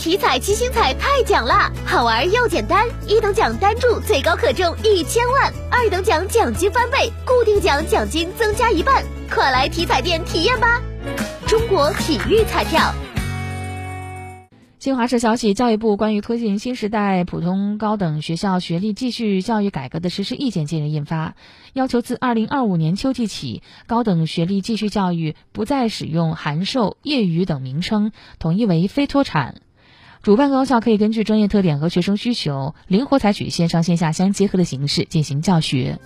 体彩七星彩太奖啦，好玩又简单，一等奖单注最高可中一千万，二等奖奖金翻倍，固定奖奖金增加一半，快来体彩店体验吧！中国体育彩票。新华社消息，教育部关于推进新时代普通高等学校学历继续教育改革的实施意见近日印发，要求自二零二五年秋季起，高等学历继续教育不再使用函授、业余等名称，统一为非脱产。主办高校可以根据专业特点和学生需求，灵活采取线上线下相结合的形式进行教学。